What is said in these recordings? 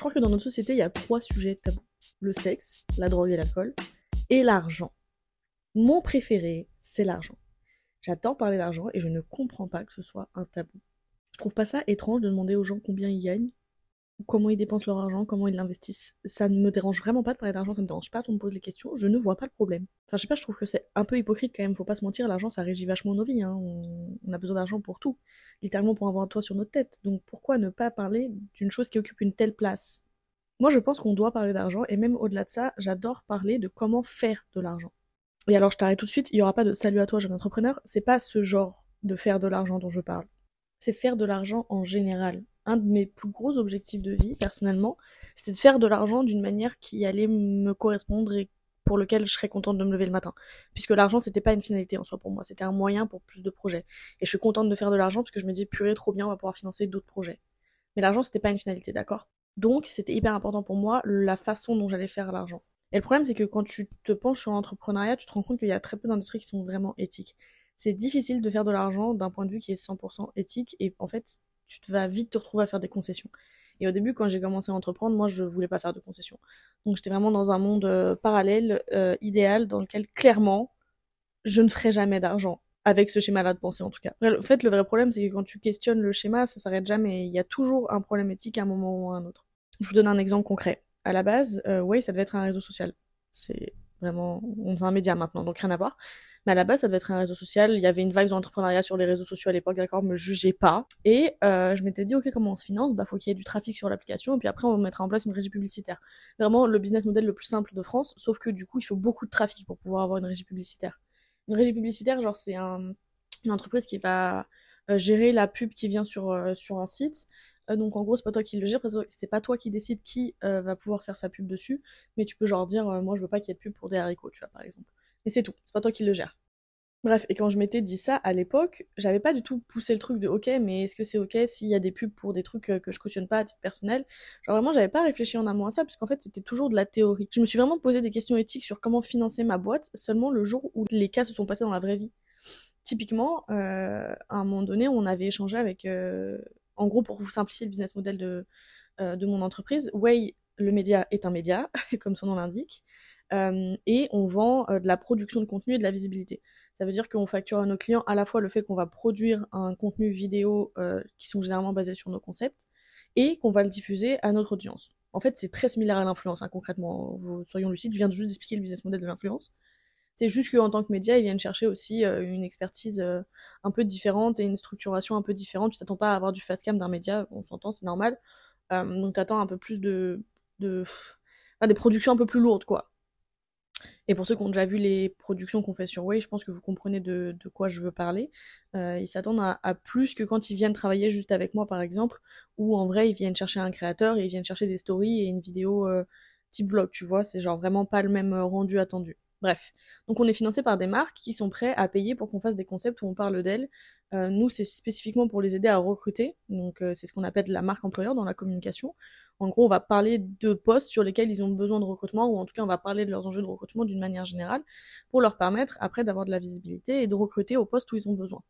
Je crois que dans notre société, il y a trois sujets tabous. Le sexe, la drogue et l'alcool, et l'argent. Mon préféré, c'est l'argent. J'adore parler d'argent et je ne comprends pas que ce soit un tabou. Je trouve pas ça étrange de demander aux gens combien ils gagnent, comment ils dépensent leur argent, comment ils l'investissent. Ça ne me dérange vraiment pas de parler d'argent, ça me dérange pas, on me pose les questions, je ne vois pas le problème. Enfin, je sais pas, je trouve que c'est un peu hypocrite quand même, faut pas se mentir, l'argent ça régit vachement nos vies, hein. on... a besoin d'argent pour tout, littéralement pour avoir un toit sur notre tête. Donc pourquoi ne pas parler d'une chose qui occupe une telle place? Moi je pense qu'on doit parler d'argent, et même au-delà de ça, j'adore parler de comment faire de l'argent. Et alors je t'arrête tout de suite, il y aura pas de salut à toi jeune entrepreneur, c'est pas ce genre de faire de l'argent dont je parle. C'est faire de l'argent en général un de mes plus gros objectifs de vie, personnellement, c'était de faire de l'argent d'une manière qui allait me correspondre et pour lequel je serais contente de me lever le matin. Puisque l'argent, c'était pas une finalité en soi pour moi, c'était un moyen pour plus de projets. Et je suis contente de faire de l'argent parce que je me dis, purée, trop bien, on va pouvoir financer d'autres projets. Mais l'argent, c'était pas une finalité, d'accord? Donc, c'était hyper important pour moi la façon dont j'allais faire l'argent. Et le problème, c'est que quand tu te penches sur l'entrepreneuriat, tu te rends compte qu'il y a très peu d'industries qui sont vraiment éthiques. C'est difficile de faire de l'argent d'un point de vue qui est 100% éthique, et en fait, tu vas vite te retrouver à faire des concessions. Et au début, quand j'ai commencé à entreprendre, moi, je voulais pas faire de concessions. Donc, j'étais vraiment dans un monde euh, parallèle, euh, idéal, dans lequel, clairement, je ne ferai jamais d'argent. Avec ce schéma-là de pensée, en tout cas. En fait, le vrai problème, c'est que quand tu questionnes le schéma, ça s'arrête jamais. Il y a toujours un problème éthique à un moment ou à un autre. Je vous donne un exemple concret. À la base, euh, oui, ça devait être un réseau social. C'est vraiment, on est un média maintenant, donc rien à voir. Mais à la base, ça devait être un réseau social. Il y avait une vibe d'entrepreneuriat sur les réseaux sociaux à l'époque, d'accord, me jugez pas. Et euh, je m'étais dit, ok, comment on se finance? Bah, faut qu'il y ait du trafic sur l'application, et puis après, on mettra en place une régie publicitaire. Vraiment, le business model le plus simple de France, sauf que du coup, il faut beaucoup de trafic pour pouvoir avoir une régie publicitaire. Une régie publicitaire, genre, c'est un, une entreprise qui va euh, gérer la pub qui vient sur, euh, sur un site. Euh, donc en gros, c'est pas toi qui le gère, parce c'est pas toi qui décide qui euh, va pouvoir faire sa pub dessus, mais tu peux genre dire, euh, moi je veux pas qu'il y ait de pub pour des haricots, tu vois, par exemple. Et c'est tout, c'est pas toi qui le gère. Bref, et quand je m'étais dit ça à l'époque, j'avais pas du tout poussé le truc de ok, mais est-ce que c'est ok s'il y a des pubs pour des trucs que je cautionne pas à titre personnel? Genre vraiment, j'avais pas réfléchi en amont à ça, puisqu'en fait c'était toujours de la théorie. Je me suis vraiment posé des questions éthiques sur comment financer ma boîte seulement le jour où les cas se sont passés dans la vraie vie. Typiquement, euh, à un moment donné, on avait échangé avec. Euh, en gros, pour vous simplifier le business model de, euh, de mon entreprise, Way, le média, est un média, comme son nom l'indique. Euh, et on vend euh, de la production de contenu et de la visibilité. Ça veut dire qu'on facture à nos clients à la fois le fait qu'on va produire un contenu vidéo qui sont généralement basés sur nos concepts et qu'on va le diffuser à notre audience. En fait, c'est très similaire à l'influence, hein, concrètement. Vous, soyons lucides, je viens juste d'expliquer le business model de l'influence. C'est juste qu'en tant que média, ils viennent chercher aussi euh, une expertise euh, un peu différente et une structuration un peu différente. Tu t'attends pas à avoir du fast cam d'un média, on s'entend, c'est normal. Euh, donc t'attends un peu plus de, des productions un peu plus lourdes, quoi. Et pour ceux qui ont déjà vu les productions qu'on fait sur Way, je pense que vous comprenez de, quoi je veux parler. Ils s'attendent à, plus que quand ils viennent travailler juste avec moi, par exemple, où en vrai ils viennent chercher un créateur et ils viennent chercher des stories et une vidéo type vlog, tu vois. C'est genre vraiment pas le même rendu attendu. Bref. Donc on est financé par des marques qui sont prêts à payer pour qu'on fasse des concepts où on parle d'elles. Euh, nous, c'est spécifiquement pour les aider à recruter. Donc euh, c'est ce qu'on appelle la marque employeur dans la communication. En gros, on va parler de postes sur lesquels ils ont besoin de recrutement, ou en tout cas, on va parler de leurs enjeux de recrutement d'une manière générale, pour leur permettre après d'avoir de la visibilité et de recruter au poste où ils ont besoin.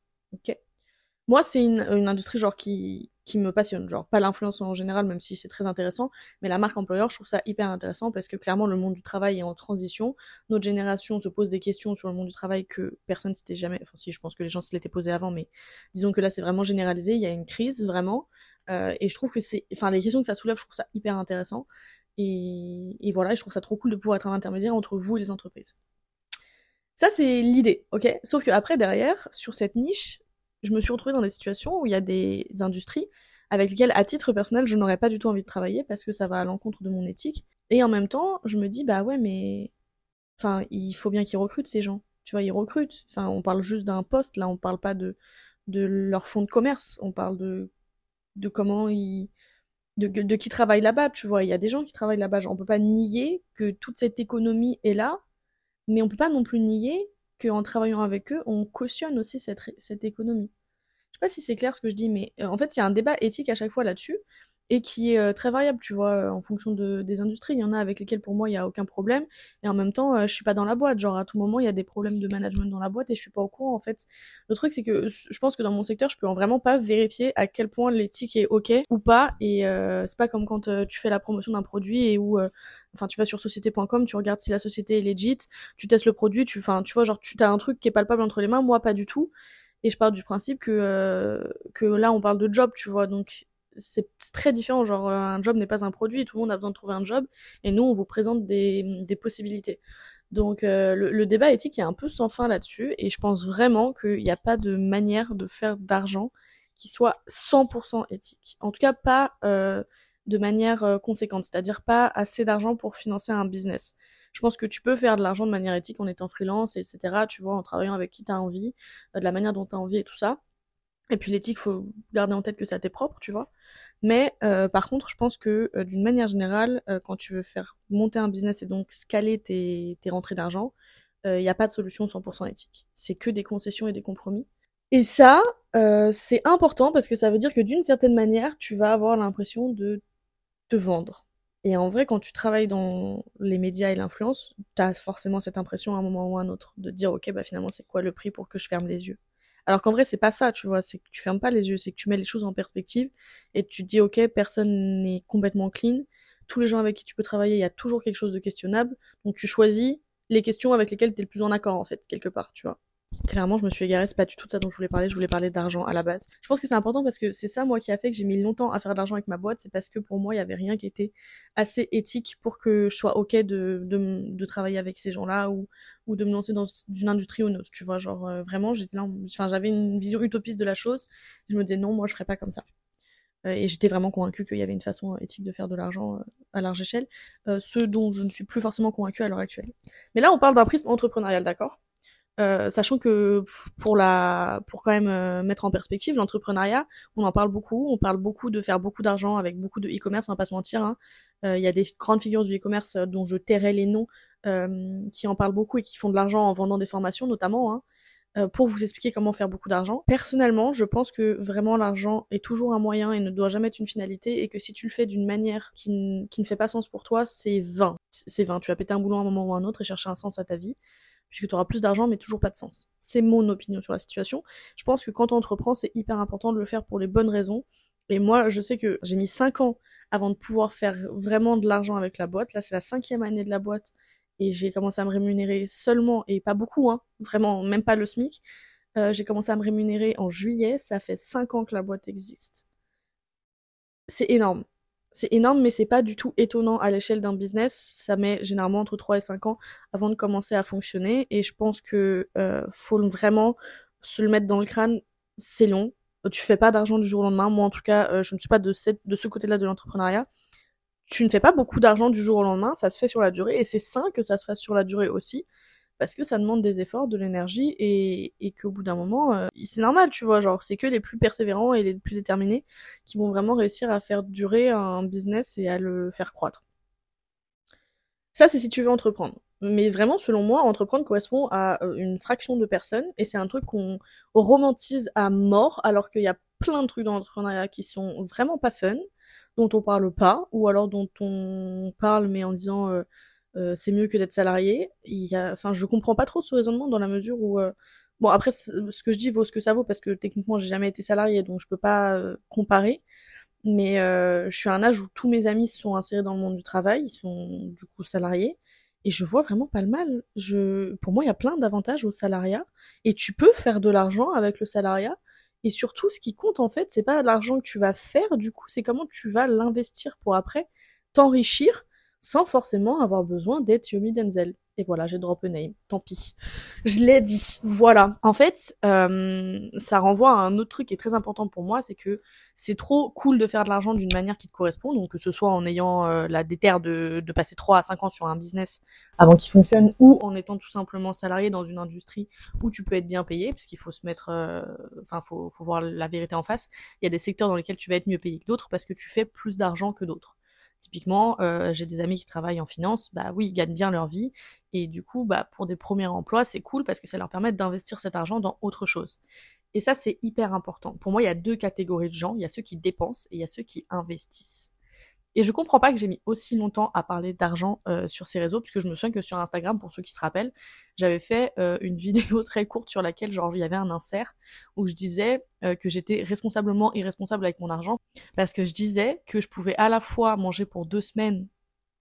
Moi, c'est une, une, industrie genre qui, qui me passionne, genre pas l'influence en général, même si c'est très intéressant, mais la marque employeur, je trouve ça hyper intéressant parce que clairement, le monde du travail est en transition. Notre génération se pose des questions sur le monde du travail que personne s'était jamais, enfin si, je pense que les gens se l'étaient posé avant, mais disons que là, c'est vraiment généralisé. Il y a une crise vraiment. Euh, et je trouve que c'est, enfin, les questions que ça soulève, je trouve ça hyper intéressant. Et, et voilà, je trouve ça trop cool de pouvoir être un intermédiaire entre vous et les entreprises. Ça, c'est l'idée, ok? Sauf que après, derrière, sur cette niche, je me suis retrouvée dans des situations où il y a des industries avec lesquelles, à titre personnel, je n'aurais pas du tout envie de travailler parce que ça va à l'encontre de mon éthique. Et en même temps, je me dis, bah ouais, mais. Enfin, il faut bien qu'ils recrutent ces gens. Tu vois, ils recrutent. Enfin, on parle juste d'un poste, là, on parle pas de, de leur fonds de commerce, on parle de de comment ils de, de qui travaille là-bas, tu vois, il y a des gens qui travaillent là-bas, on peut pas nier que toute cette économie est là, mais on peut pas non plus nier qu'en travaillant avec eux, on cautionne aussi cette, économie. Je sais pas si c'est clair ce que je dis, mais euh, en fait, il y a un débat éthique à chaque fois là-dessus, et qui est euh, très variable, tu vois, euh, en fonction de, des industries. Il y en a avec lesquelles pour moi il y a aucun problème, et en même temps, je suis pas dans la boîte. Genre à tout moment il y a des problèmes de management dans la boîte et je suis pas au courant en fait. Le truc c'est que je pense que dans mon secteur, je peux vraiment pas vérifier à quel point l'éthique est ok ou pas, et c'est pas comme quand tu fais la promotion d'un produit et où enfin tu vas sur société.com, tu regardes si la société est legit, tu testes le produit, tu enfin tu vois genre tu as un truc qui est palpable entre les mains, moi pas du tout. Et je pars du principe que, euh, que là, on parle de job, tu vois. Donc, c'est très différent. Genre, euh, un job n'est pas un produit, tout le monde a besoin de trouver un job. Et nous, on vous présente des, des possibilités. Donc, euh, le, débat éthique est un peu sans fin là-dessus. Et je pense vraiment qu'il n'y a pas de manière de faire d'argent qui soit 100% éthique. En tout cas, pas de manière conséquente. C'est-à-dire pas assez d'argent pour financer un business je pense que tu peux faire de l'argent de manière éthique en étant freelance, etc. Tu vois, en travaillant avec qui t'as envie, euh, de la manière dont t'as envie et tout ça. Et puis l'éthique, faut garder en tête que ça t'est propre, tu vois. Mais euh, par contre, je pense que euh, d'une manière générale, quand tu veux faire monter un business et donc scaler tes, tes rentrées d'argent, il n'y a pas de solution 100% éthique. C'est que des concessions et des compromis. Et ça, c'est important parce que ça veut dire que d'une certaine manière, tu vas avoir l'impression de te vendre. Et en vrai, quand tu travailles dans les médias et l'influence, t'as forcément cette impression à un moment ou à un autre de dire, ok, bah finalement, c'est quoi le prix pour que je ferme les yeux? Alors qu'en vrai, c'est pas ça, tu vois, c'est que tu fermes pas les yeux, c'est que tu mets les choses en perspective et tu te dis, ok, personne n'est complètement clean, tous les gens avec qui tu peux travailler, il y a toujours quelque chose de questionnable, donc tu choisis les questions avec lesquelles tu es le plus en accord, en fait, quelque part, tu vois. Clairement, je me suis égarée, c'est pas du tout de ça dont je voulais parler, je voulais parler d'argent à la base. Je pense que c'est important parce que c'est ça, moi, qui a fait que j'ai mis longtemps à faire de l'argent avec ma boîte, c'est parce que pour moi, il y avait rien qui était assez éthique pour que je sois ok de, de, de travailler avec ces gens-là ou, ou de me lancer dans une industrie ou une autre, tu vois. Genre, euh, vraiment, j'étais là, enfin, j'avais une vision utopiste de la chose, je me disais non, moi, je ferais pas comme ça. Euh, et j'étais vraiment convaincue qu'il y avait une façon éthique de faire de l'argent euh, à large échelle, ce dont je ne suis plus forcément convaincue à l'heure actuelle. Mais là, on parle d'un prisme entrepreneurial, d'accord? Euh, sachant que pour la, pour quand même euh, mettre en perspective l'entrepreneuriat, on en parle beaucoup. On parle beaucoup de faire beaucoup d'argent avec beaucoup de e-commerce, on va pas se mentir. Hein. Euh, il y a des grandes figures du e-commerce dont je tairai les noms, qui en parlent beaucoup et qui font de l'argent en vendant des formations notamment. Hein, pour vous expliquer comment faire beaucoup d'argent. Personnellement, je pense que vraiment l'argent est toujours un moyen et ne doit jamais être une finalité et que si tu le fais d'une manière qui, qui ne fait pas sens pour toi, c'est vain. C'est vain. Tu vas péter un boulot à un moment ou à un autre et chercher un sens à ta vie puisque tu auras plus d'argent mais toujours pas de sens. C'est mon opinion sur la situation. Je pense que quand on entreprend, c'est hyper important de le faire pour les bonnes raisons. Et moi, je sais que j'ai mis 5 ans avant de pouvoir faire vraiment de l'argent avec la boîte. Là, c'est la cinquième année de la boîte et j'ai commencé à me rémunérer seulement, et pas beaucoup, hein, vraiment, même pas le SMIC. Euh, j'ai commencé à me rémunérer en juillet, ça fait 5 ans que la boîte existe. C'est énorme c'est énorme, mais c'est pas du tout étonnant à l'échelle d'un business. Ça met généralement entre 3 et 5 ans avant de commencer à fonctionner. Et je pense que euh, faut vraiment se le mettre dans le crâne. C'est long. Tu fais pas d'argent du jour au lendemain. Moi, en tout cas, euh, je ne suis pas de, cette, de ce côté-là de l'entrepreneuriat. Tu ne fais pas beaucoup d'argent du jour au lendemain. Ça se fait sur la durée. Et c'est sain que ça se fasse sur la durée aussi parce que ça demande des efforts, de l'énergie, et, qu'au bout d'un moment, euh, c'est normal, tu vois, genre c'est que les plus persévérants et les plus déterminés qui vont vraiment réussir à faire durer un business et à le faire croître. Ça, c'est si tu veux entreprendre. Mais vraiment, selon moi, entreprendre correspond à euh, une fraction de personnes, et c'est un truc qu'on romantise à mort, alors qu'il y a plein de trucs dans l'entrepreneuriat qui sont vraiment pas fun, dont on parle pas, ou alors dont on parle mais en disant... Euh, euh, c'est mieux que d'être salarié. Il y a, enfin, je comprends pas trop ce raisonnement dans la mesure où, euh, bon, après, ce que je dis vaut ce que ça vaut parce que techniquement, j'ai jamais été salarié, donc je peux pas euh, comparer. Mais je suis à un âge où tous mes amis sont insérés dans le monde du travail, ils sont du coup salariés, et je vois vraiment pas le mal. Je, pour moi, il y a plein d'avantages au salariat, et tu peux faire de l'argent avec le salariat. Et surtout, ce qui compte en fait, c'est pas l'argent que tu vas faire, du coup, c'est comment tu vas l'investir pour après t'enrichir sans forcément avoir besoin d'être Yomi Denzel. Et voilà, j'ai drop a name, tant pis. Je l'ai dit, voilà. En fait, euh, ça renvoie à un autre truc qui est très important pour moi, c'est que c'est trop cool de faire de l'argent d'une manière qui te correspond, donc que ce soit en ayant euh, la déterre de, de passer 3 à 5 ans sur un business avant qu'il fonctionne, ou en étant tout simplement salarié dans une industrie où tu peux être bien payé, parce qu'il faut se mettre, euh, enfin, faut, faut voir la vérité en face. Il y a des secteurs dans lesquels tu vas être mieux payé que d'autres parce que tu fais plus d'argent que d'autres. Typiquement, euh, j'ai des amis qui travaillent en finance, bah oui, ils gagnent bien leur vie, et du coup, bah pour des premiers emplois, c'est cool parce que ça leur permet d'investir cet argent dans autre chose. Et ça, c'est hyper important. Pour moi, il y a deux catégories de gens. Il y a ceux qui dépensent et il y a ceux qui investissent. Et je comprends pas que j'ai mis aussi longtemps à parler d'argent euh, sur ces réseaux, puisque je me souviens que sur Instagram, pour ceux qui se rappellent, j'avais fait euh, une vidéo très courte sur laquelle, genre, il y avait un insert où je disais euh, que j'étais responsablement irresponsable avec mon argent, parce que je disais que je pouvais à la fois manger pour deux semaines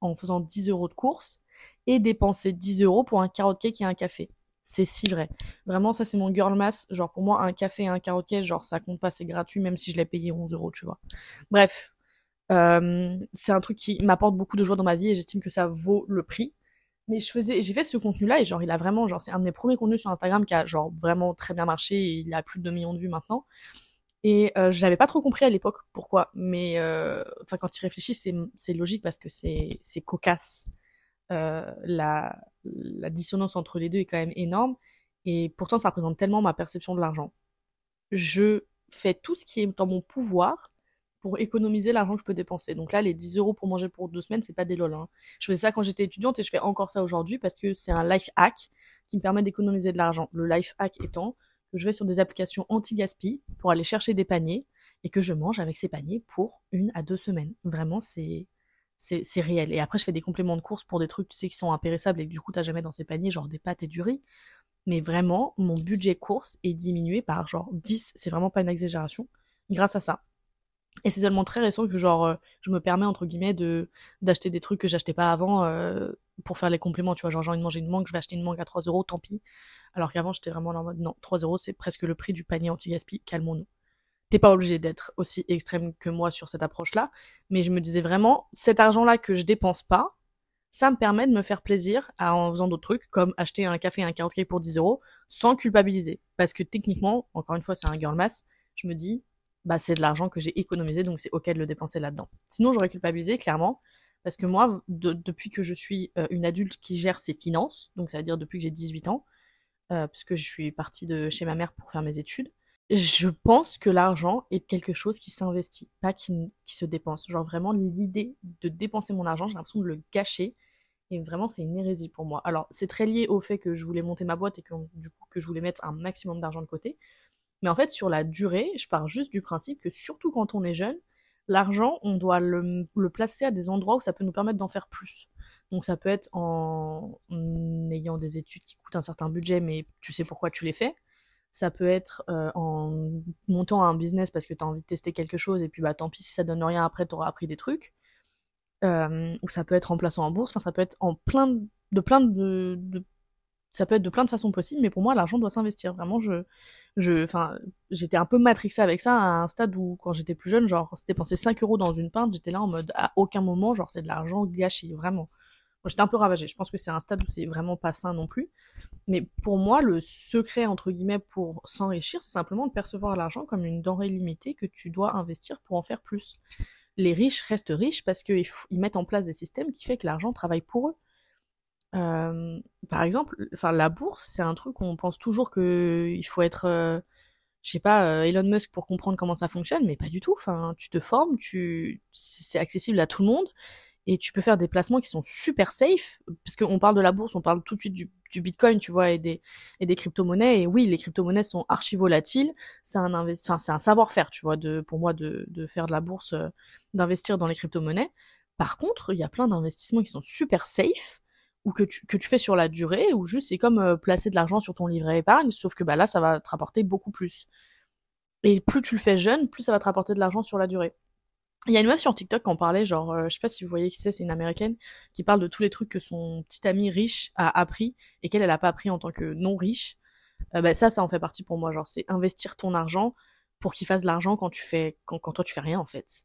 en faisant 10 euros de courses et dépenser 10 euros pour un carrot cake et un café. C'est si vrai. Vraiment, ça c'est mon girl mass. Genre pour moi, un café et un carrot cake, genre ça compte pas, c'est gratuit, même si je l'ai payé 11 euros, tu vois. Bref, euh, c'est un truc qui m'apporte beaucoup de joie dans ma vie et j'estime que ça vaut le prix. Mais je faisais, j'ai fait ce contenu-là et genre il a vraiment, genre c'est un de mes premiers contenus sur Instagram qui a genre vraiment très bien marché et il a plus de 2 millions de vues maintenant. Et euh, je l'avais pas trop compris à l'époque pourquoi, mais euh, enfin quand tu réfléchis c'est c'est logique parce que c'est c'est cocasse. Euh, la la dissonance entre les deux est quand même énorme et pourtant ça représente tellement ma perception de l'argent. Je fais tout ce qui est dans mon pouvoir pour économiser l'argent que je peux dépenser. Donc là, les 10 euros pour manger pour deux semaines, c'est pas des lol. Hein. Je faisais ça quand j'étais étudiante et je fais encore ça aujourd'hui parce que c'est un life hack qui me permet d'économiser de l'argent. Le life hack étant que je vais sur des applications anti-gaspi pour aller chercher des paniers et que je mange avec ces paniers pour une à deux semaines. Vraiment, c'est c'est réel. Et après, je fais des compléments de course pour des trucs, tu sais, qui sont impérissables et que du coup, t'as jamais dans ces paniers, genre des pâtes et du riz. Mais vraiment, mon budget course est diminué par genre 10, c'est vraiment pas une exagération, grâce à ça. Et c'est seulement très récent que genre euh, je me permets entre guillemets de d'acheter des trucs que j'achetais pas avant euh, pour faire les compléments, tu vois, genre j'ai envie de manger une mangue, je vais acheter une mangue à 3 euros, tant pis. Alors qu'avant j'étais vraiment en mode non, 3 euros c'est presque le prix du panier anti-gaspi, calmons-nous. T'es pas obligé d'être aussi extrême que moi sur cette approche-là, mais je me disais vraiment, cet argent-là que je dépense pas, ça me permet de me faire plaisir en faisant d'autres trucs, comme acheter un café et un 40 pour 10 euros, sans culpabiliser. Parce que techniquement, encore une fois, c'est un girl mass, je me dis, bah c'est de l'argent que j'ai économisé, donc c'est ok de le dépenser là-dedans. Sinon, j'aurais culpabilisé, clairement, parce que moi, depuis que je suis euh, une adulte qui gère ses finances, donc ça veut dire depuis que j'ai 18 ans, euh, puisque je suis partie de chez ma mère pour faire mes études, je pense que l'argent est quelque chose qui s'investit, pas qui, qui, se dépense. Genre vraiment, l'idée de dépenser mon argent, j'ai l'impression de le gâcher. Et vraiment, c'est une hérésie pour moi. Alors, c'est très lié au fait que je voulais monter ma boîte et que, du coup, que je voulais mettre un maximum d'argent de côté. Mais en fait, sur la durée, je pars juste du principe que surtout quand on est jeune, l'argent, on doit le, placer à des endroits où ça peut nous permettre d'en faire plus. Donc ça peut être en, ayant des études qui coûtent un certain budget, mais tu sais pourquoi tu les fais. Ça peut être euh, en montant un business parce que tu as envie de tester quelque chose et puis bah tant pis si ça donne rien après, tu auras appris des trucs. Euh, ou ça peut être en plaçant en bourse, enfin ça peut être en plein de, plein de, de ça peut être de plein de façons possibles, mais pour moi, l'argent doit s'investir. Vraiment, je, je, enfin, j'étais un peu matrixée avec ça à un stade où, quand j'étais plus jeune, genre, c'était penser 5 euros dans une pinte, j'étais là en mode, à aucun moment, genre, c'est de l'argent gâché, vraiment. J'étais un peu ravagée. Je pense que c'est un stade où c'est vraiment pas sain non plus. Mais pour moi, le secret, entre guillemets, pour s'enrichir, c'est simplement de percevoir l'argent comme une denrée limitée que tu dois investir pour en faire plus. Les riches restent riches parce qu'ils mettent en place des systèmes qui fait que l'argent travaille pour eux. Par exemple, enfin la bourse, c'est un truc où on pense toujours que il faut être, euh, je sais pas, Elon Musk pour comprendre comment ça fonctionne, mais pas du tout. Enfin, tu te formes, tu, c'est accessible à tout le monde et tu peux faire des placements qui sont super safe parce qu'on parle de la bourse, on parle tout de suite du, Bitcoin, tu vois, et des et des crypto-monnaies. Et oui, les crypto-monnaies sont archi volatiles. C'est un enfin c'est un savoir-faire, tu vois, de pour moi de de faire de la bourse, d'investir dans les crypto-monnaies. Par contre, il y a plein d'investissements qui sont super safe ou que tu, que tu fais sur la durée, ou juste c'est comme euh, placer de l'argent sur ton livret épargne, sauf que bah là ça va te rapporter beaucoup plus. Et plus tu le fais jeune, plus ça va te rapporter de l'argent sur la durée. Il y a une meuf sur TikTok qui en parlait, genre, euh, je sais pas si vous voyez qui c'est, c'est une américaine, qui parle de tous les trucs que son petit ami riche a appris et qu'elle, elle a pas appris en tant que non riche. Euh, bah, ça, ça en fait partie pour moi, genre, c'est investir ton argent pour qu'il fasse de l'argent quand tu fais, quand, quand toi tu fais rien, en fait.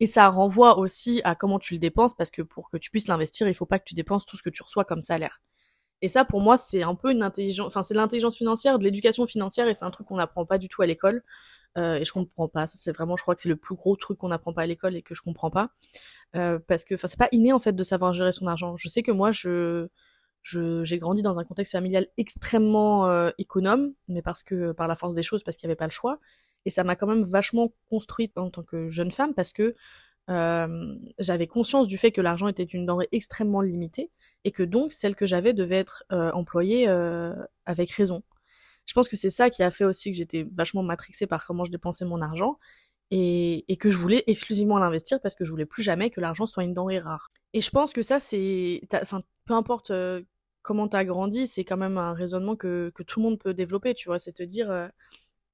Et ça renvoie aussi à comment tu le dépenses, parce que pour que tu puisses l'investir, il faut pas que tu dépenses tout ce que tu reçois comme salaire. Et ça, pour moi, c'est un peu une intelligence, enfin, c'est l'intelligence financière, de l'éducation financière, et c'est un truc qu'on n'apprend pas du tout à l'école. Euh, et je comprends pas. Ça, c'est vraiment, je crois que c'est le plus gros truc qu'on n'apprend pas à l'école et que je comprends pas. Euh, parce que, enfin, c'est pas inné, en fait, de savoir gérer son argent. Je sais que moi, je, j'ai grandi dans un contexte familial extrêmement euh, économe, mais parce que, par la force des choses, parce qu'il y avait pas le choix. Et ça m'a quand même vachement construite en tant que jeune femme parce que j'avais conscience du fait que l'argent était une denrée extrêmement limitée et que donc celle que j'avais devait être employée avec raison. je pense que c'est ça qui a fait aussi que j'étais vachement matrixée par comment je dépensais mon argent et, et que je voulais exclusivement l'investir parce que je voulais plus jamais que l'argent soit une denrée rare. Et je pense que ça, c'est, enfin, peu importe comment t'as grandi, c'est quand même un raisonnement que, que tout le monde peut développer, tu vois, c'est te dire,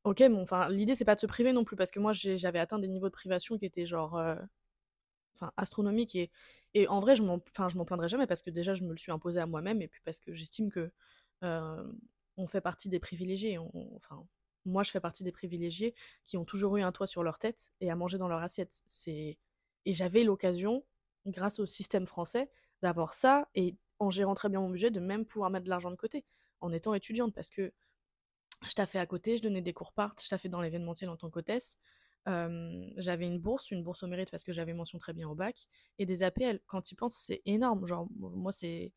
ok, bon, enfin, l'idée c'est pas de se priver non plus parce que moi j'avais atteint des niveaux de privation qui étaient genre, euh, enfin, astronomiques et, et en vrai, je m'en, m'en plaindrai jamais parce que déjà je me le suis imposé à moi-même et puis parce que j'estime que on fait partie des privilégiés. enfin, moi, je fais partie des privilégiés qui ont toujours eu un toit sur leur tête et à manger dans leur assiette. C'est et j'avais l'occasion, grâce au système français, d'avoir ça et en gérant très bien mon budget, de même pouvoir mettre de l'argent de côté en étant étudiante parce que je taffais à côté, je donnais des cours part, je taffais dans l'événementiel en tant qu'hôtesse. j'avais une bourse, une bourse au mérite parce que j'avais mention très bien au bac, et des APL. Quand tu y penses, c'est énorme. Genre, moi, c'est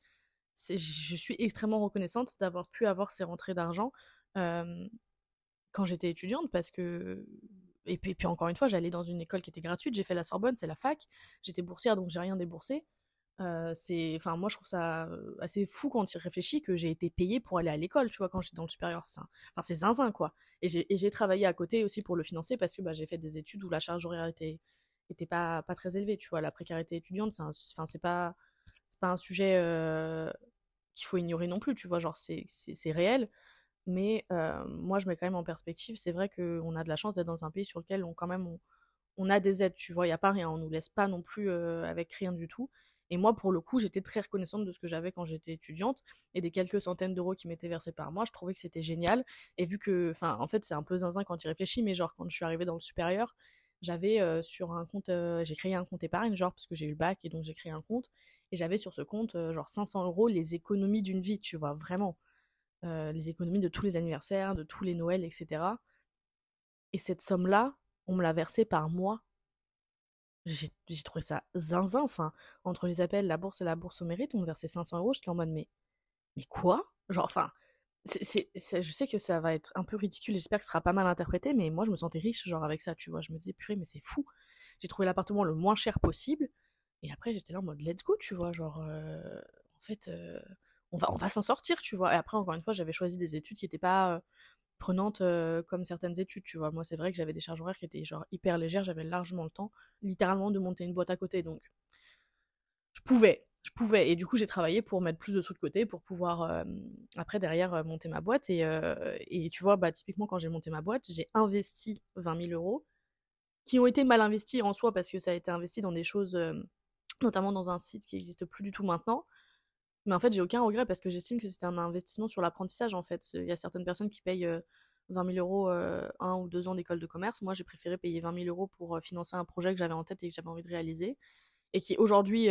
je suis extrêmement reconnaissante d'avoir pu avoir ces rentrées d'argent quand j'étais étudiante parce que et puis, puis encore une fois j'allais dans une école qui était gratuite j'ai fait la Sorbonne c'est la fac j'étais boursière donc j'ai rien déboursé c'est enfin moi je trouve ça assez fou quand il réfléchit que j'ai été payée pour aller à l'école tu vois quand j'étais dans le supérieur. C'est enfin c'est zinzin quoi. Et j'ai travaillé à côté aussi pour le financer parce que bah, j'ai fait des études où la charge horaire était était pas pas très élevée tu vois. La précarité étudiante c'est enfin c'est pas c'est pas un sujet qu'il faut ignorer non plus, tu vois, genre c'est réel. Mais moi, je mets quand même en perspective, c'est vrai qu'on a de la chance d'être dans un pays sur lequel on quand même on, a des aides, tu vois, il n'y a pas rien, on nous laisse pas non plus avec rien du tout. Et moi, pour le coup, j'étais très reconnaissante de ce que j'avais quand j'étais étudiante et des quelques centaines d'euros qui m'étaient versés par mois. Je trouvais que c'était génial. Et vu que, enfin, en fait, c'est un peu zinzin quand il réfléchit, mais genre, quand je suis arrivée dans le supérieur, j'avais sur un compte, j'ai créé un compte épargne, genre, parce que j'ai eu le bac et donc j'ai créé un compte. Et j'avais sur ce compte, euh, genre 500 euros, les économies d'une vie, tu vois, vraiment. Euh, les économies de tous les anniversaires, de tous les Noëls, etc. Et cette somme-là, on me l'a versée par mois. J'ai trouvé ça zinzin, enfin, entre les appels, la bourse et la bourse au mérite, on me versait 500 euros, j'étais en mode, mais, mais quoi? Genre, enfin, c'est, je sais que ça va être un peu ridicule, j'espère que ce sera pas mal interprété, mais moi je me sentais riche, genre, avec ça, tu vois, je me disais, purée, mais c'est fou. J'ai trouvé l'appartement le moins cher possible, et après, j'étais là en mode let's go, tu vois, genre, euh, en fait, euh, on va, on va s'en sortir, tu vois. Et après, encore une fois, j'avais choisi des études qui n'étaient pas euh, prenantes comme certaines études, tu vois. Moi, c'est vrai que j'avais des charges horaires qui étaient genre hyper légères, j'avais largement le temps, littéralement, de monter une boîte à côté, donc je pouvais, je pouvais. Et du coup, j'ai travaillé pour mettre plus de sous de côté, pour pouvoir, après, derrière, monter ma boîte. Et, et tu vois, bah, typiquement, quand j'ai monté ma boîte, j'ai investi 20 000 euros, qui ont été mal investis en soi, parce que ça a été investi dans des choses notamment dans un site qui n'existe plus du tout maintenant. Mais en fait, j'ai aucun regret parce que j'estime que c'était un investissement sur l'apprentissage. En fait, il y a certaines personnes qui payent 20 000 euros un ou deux ans d'école de commerce. Moi, j'ai préféré payer 20 000 euros pour financer un projet que j'avais en tête et que j'avais envie de réaliser et qui aujourd'hui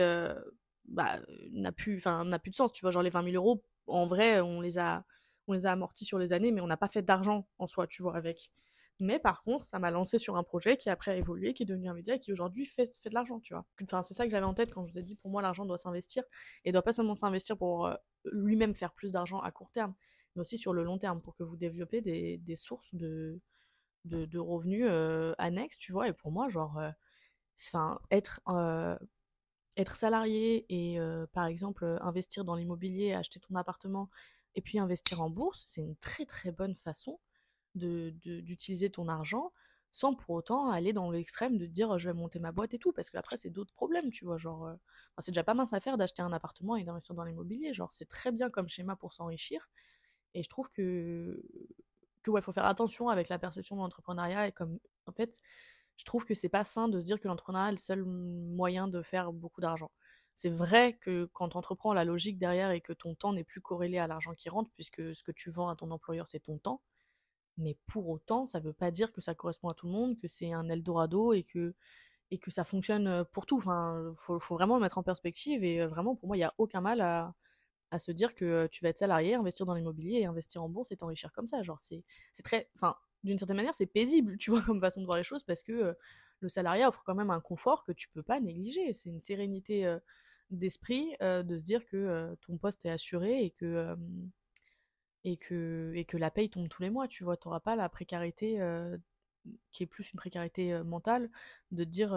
bah, n'a plus, plus de sens. Tu vois, genre les 20 000 euros, en vrai, on les a, on les a amortis sur les années, mais on n'a pas fait d'argent en soi, tu vois, avec. Mais par contre, ça m'a lancé sur un projet qui après évolué, qui est devenu un média et qui aujourd'hui fait, fait de l'argent, tu vois. Enfin, c'est ça que j'avais en tête quand je vous ai dit, pour moi, l'argent doit s'investir et doit pas seulement s'investir pour euh, lui-même faire plus d'argent à court terme, mais aussi sur le long terme pour que vous développez des, des sources de, de, revenus euh, annexes, tu vois. Et pour moi, genre, euh, enfin, être, être salarié et par exemple investir dans l'immobilier, acheter ton appartement et puis investir en bourse, c'est une très très bonne façon d'utiliser ton argent sans pour autant aller dans l'extrême de dire je vais monter ma boîte et tout parce qu'après c'est d'autres problèmes tu vois genre euh, c'est déjà pas mince à faire d'acheter un appartement et d'investir dans l'immobilier genre c'est très bien comme schéma pour s'enrichir et je trouve que que ouais faut faire attention avec la perception de l'entrepreneuriat et comme en fait je trouve que c'est pas sain de se dire que l'entrepreneuriat est le seul moyen de faire beaucoup d'argent. C'est vrai que quand tu entreprends la logique derrière et que ton temps n'est plus corrélé à l'argent qui rentre puisque ce que tu vends à ton employeur c'est ton temps mais pour autant, ça ne veut pas dire que ça correspond à tout le monde, que c'est un Eldorado et que, ça fonctionne pour tout. Enfin, faut, vraiment le mettre en perspective et vraiment, pour moi, il n'y a aucun mal à, se dire que tu vas être salarié, investir dans l'immobilier et investir en bourse et t'enrichir comme ça. Genre, c'est, c'est très, enfin, d'une certaine manière, c'est paisible, tu vois, comme façon de voir les choses parce que le salariat offre quand même un confort que tu peux pas négliger. C'est une sérénité d'esprit de se dire que ton poste est assuré et que et que, et que la paye tombe tous les mois, tu vois. Tu n'auras pas la précarité qui est plus une précarité mentale de te dire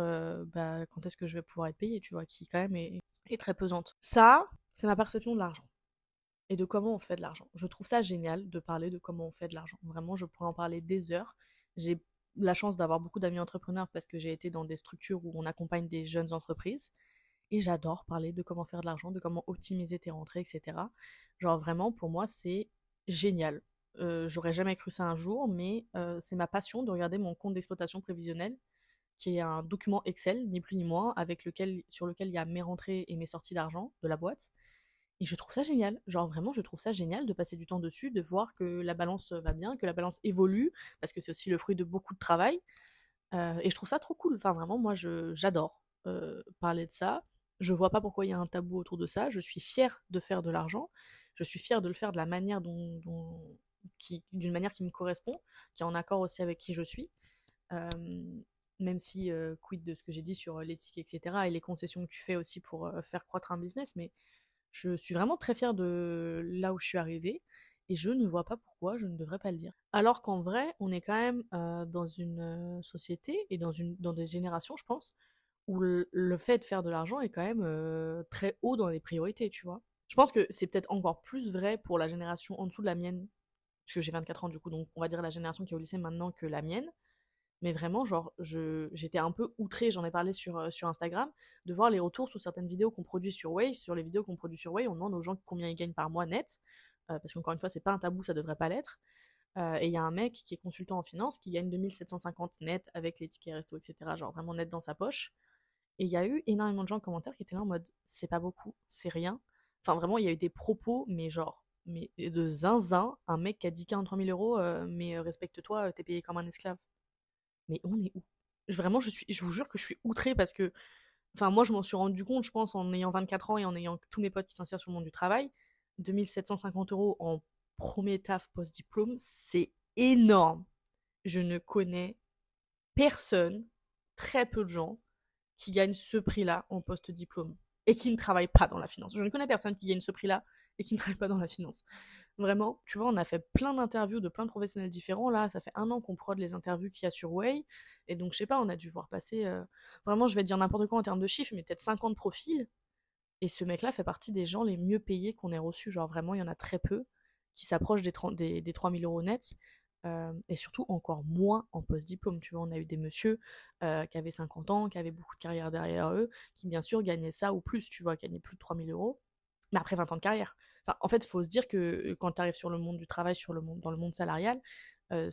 bah, quand est-ce que je vais pouvoir être payé, tu vois, qui quand même est très pesante. Ça, c'est ma perception de l'argent. et de comment on fait de l'argent. Je trouve ça génial de parler de comment on fait de l'argent. Vraiment, je pourrais en parler des heures. J'ai la chance d'avoir beaucoup d'amis entrepreneurs parce que j'ai été dans des structures où on accompagne des jeunes entreprises. Et j'adore parler de comment faire de l'argent, de comment optimiser tes rentrées, etc. Genre vraiment, pour moi, c'est génial. Euh, j'aurais jamais cru ça un jour, mais euh, c'est ma passion de regarder mon compte d'exploitation prévisionnelle, qui est un document Excel, ni plus ni moins, avec lequel, sur lequel il y a mes rentrées et mes sorties d'argent de la boîte. Et je trouve ça génial. Genre vraiment, je trouve ça génial de passer du temps dessus, de voir que la balance va bien, que la balance évolue, parce que c'est aussi le fruit de beaucoup de travail. Euh, et je trouve ça trop cool. Enfin vraiment, moi, j'adore parler de ça. Je vois pas pourquoi il y a un tabou autour de ça. Je suis fière de faire de l'argent. Je suis fière de le faire de la manière dont, qui, d'une manière qui me correspond, qui est en accord aussi avec qui je suis. Euh, même si quid de ce que j'ai dit sur l'éthique, etc. et les concessions que tu fais aussi pour faire croître un business, mais je suis vraiment très fière de là où je suis arrivée et je ne vois pas pourquoi je ne devrais pas le dire. Alors qu'en vrai, on est quand même euh, dans une euh, société et dans, une, dans des générations, je pense, où le, fait de faire de l'argent est quand même euh, très haut dans les priorités, tu vois. Je pense que c'est peut-être encore plus vrai pour la génération en dessous de la mienne, puisque j'ai 24 ans du coup, donc on va dire la génération qui est au lycée maintenant que la mienne. Mais vraiment genre j'étais un peu outrée j'en ai parlé sur euh, sur Instagram de voir les retours sur certaines vidéos qu'on produit sur Way sur les vidéos qu'on produit sur Way on demande aux gens combien ils gagnent par mois net euh, parce qu'encore une fois c'est pas un tabou ça devrait pas l'être. Euh, et il y a un mec qui est consultant en finance qui gagne 2750 net avec les tickets resto etc genre vraiment net dans sa poche. Et il y a eu énormément de gens en commentaire qui étaient là en mode c'est pas beaucoup c'est rien enfin vraiment il y a eu des propos mais genre mais de zinzin un mec qui a dit 43 000 euros mais respecte-toi t'es payé comme un esclave mais on est où? Vraiment, je suis, je vous jure que je suis outrée parce que, enfin, moi, je m'en suis rendu compte, je pense, en ayant 24 ans et en ayant tous mes potes qui s'insèrent sur le monde du travail. 2750 euros en premier taf post-diplôme, c'est énorme. Je ne connais personne, très peu de gens, qui gagnent ce prix-là en post-diplôme et qui ne travaillent pas dans la finance. Je ne connais personne qui gagne ce prix-là et qui ne travaille pas dans la finance. Vraiment, tu vois, on a fait plein d'interviews de plein de professionnels différents. Là, ça fait un an qu'on prod les interviews qu'il y a sur Way. Et donc, je sais pas, on a dû voir passer, euh, vraiment, je vais dire n'importe quoi en termes de chiffres, mais peut-être 50 profils. Et ce mec-là fait partie des gens les mieux payés qu'on ait reçus. Genre, vraiment, il y en a très peu qui s'approchent des, des, des 3000 euros nets. Et surtout encore moins en post-diplôme. Tu vois, on a eu des messieurs qui avaient 50 ans, qui avaient beaucoup de carrière derrière eux, qui bien sûr gagnaient ça ou plus, tu vois, gagnaient plus de 3000 euros mais après 20 ans de carrière. Enfin, en fait, il faut se dire que quand tu arrives sur le monde du travail, sur le monde, dans le monde salarial,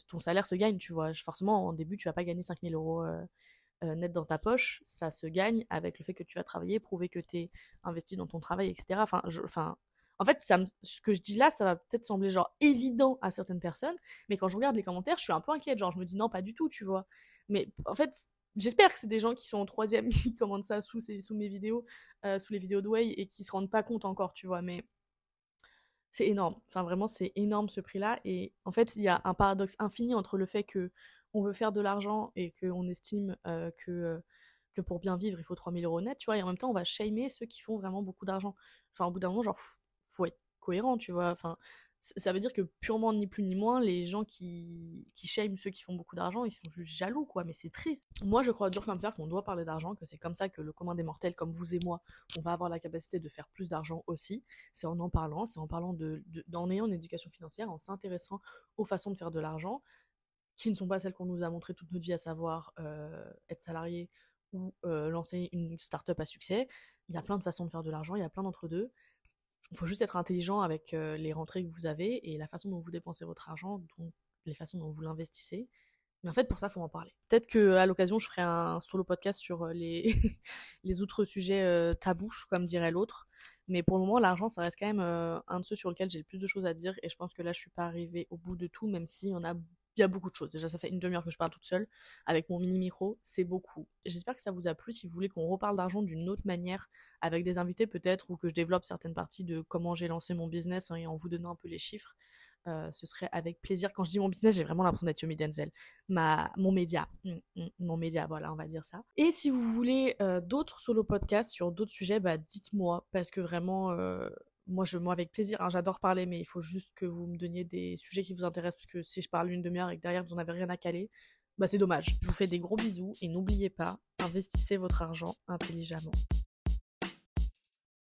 ton salaire se gagne, tu vois. Forcément, en début, tu vas pas gagner 5000 euros euh, net dans ta poche. Ça se gagne avec le fait que tu vas travailler, prouver que tu es investi dans ton travail, etc. Enfin, en fait, ce que je dis là, ça va peut-être sembler genre évident à certaines personnes, mais quand je regarde les commentaires, je suis un peu inquiète. Genre, je me dis non, pas du tout, tu vois. Mais en fait, J'espère que c'est des gens qui sont en troisième qui commandent ça sous, sous mes vidéos, euh, sous les vidéos de Way et qui se rendent pas compte encore, tu vois. Mais c'est énorme. Enfin, vraiment, c'est énorme ce prix-là. Et en fait, il y a un paradoxe infini entre le fait que on veut faire de l'argent et qu'on estime euh, que, euh, que pour bien vivre, il faut 3000 euros net, tu vois. Et en même temps, on va shamer ceux qui font vraiment beaucoup d'argent. Enfin, au bout d'un moment, genre, faut être cohérent, tu vois. Enfin, ça veut dire que purement ni plus ni moins, les gens qui, qui ceux qui font beaucoup d'argent, ils sont juste jaloux, quoi, mais c'est triste. Moi, je crois dur comme fer qu'on doit parler d'argent, que c'est comme ça que le commun des mortels, comme vous et moi, on va avoir la capacité de faire plus d'argent aussi. C'est en en parlant, c'est en parlant de, en ayant une éducation financière, en s'intéressant aux façons de faire de l'argent, qui ne sont pas celles qu'on nous a montré toute notre vie, à savoir euh, être salarié ou euh, lancer une start-up à succès. Il y a plein de façons de faire de l'argent, il y a plein d'entre-deux. Il faut juste être intelligent avec euh, les rentrées que vous avez et la façon dont vous dépensez votre argent, donc les façons dont vous l'investissez. Mais en fait, pour ça, faut en parler. Peut-être que à l'occasion, je ferai un solo podcast sur euh, les autres sujets euh, tabous, comme dirait l'autre. Mais pour le moment, l'argent, ça reste quand même un de ceux sur lesquels j'ai le plus de choses à dire. Et je pense que là, je suis pas arrivée au bout de tout, même si on a il y a beaucoup de choses. Déjà, ça fait une demi-heure que je parle toute seule avec mon mini micro, c'est beaucoup. J'espère que ça vous a plu. Si vous voulez qu'on reparle d'argent d'une autre manière, avec des invités peut-être, ou que je développe certaines parties de comment j'ai lancé mon business hein, et en vous donnant un peu les chiffres, euh, ce serait avec plaisir. Quand je dis mon business, j'ai vraiment l'impression d'être Yomi Denzel. Ma, mon média. Mm, mm, mon média, voilà, on va dire ça. Et si vous voulez euh, d'autres solo podcasts sur d'autres sujets, bah dites-moi, parce que vraiment, euh, moi, je, moi, avec plaisir, hein, j'adore parler, mais il faut juste que vous me donniez des sujets qui vous intéressent, parce que si je parle une demi-heure et que derrière vous en avez rien à caler, bah c'est dommage. Je vous fais des gros bisous et n'oubliez pas, investissez votre argent intelligemment.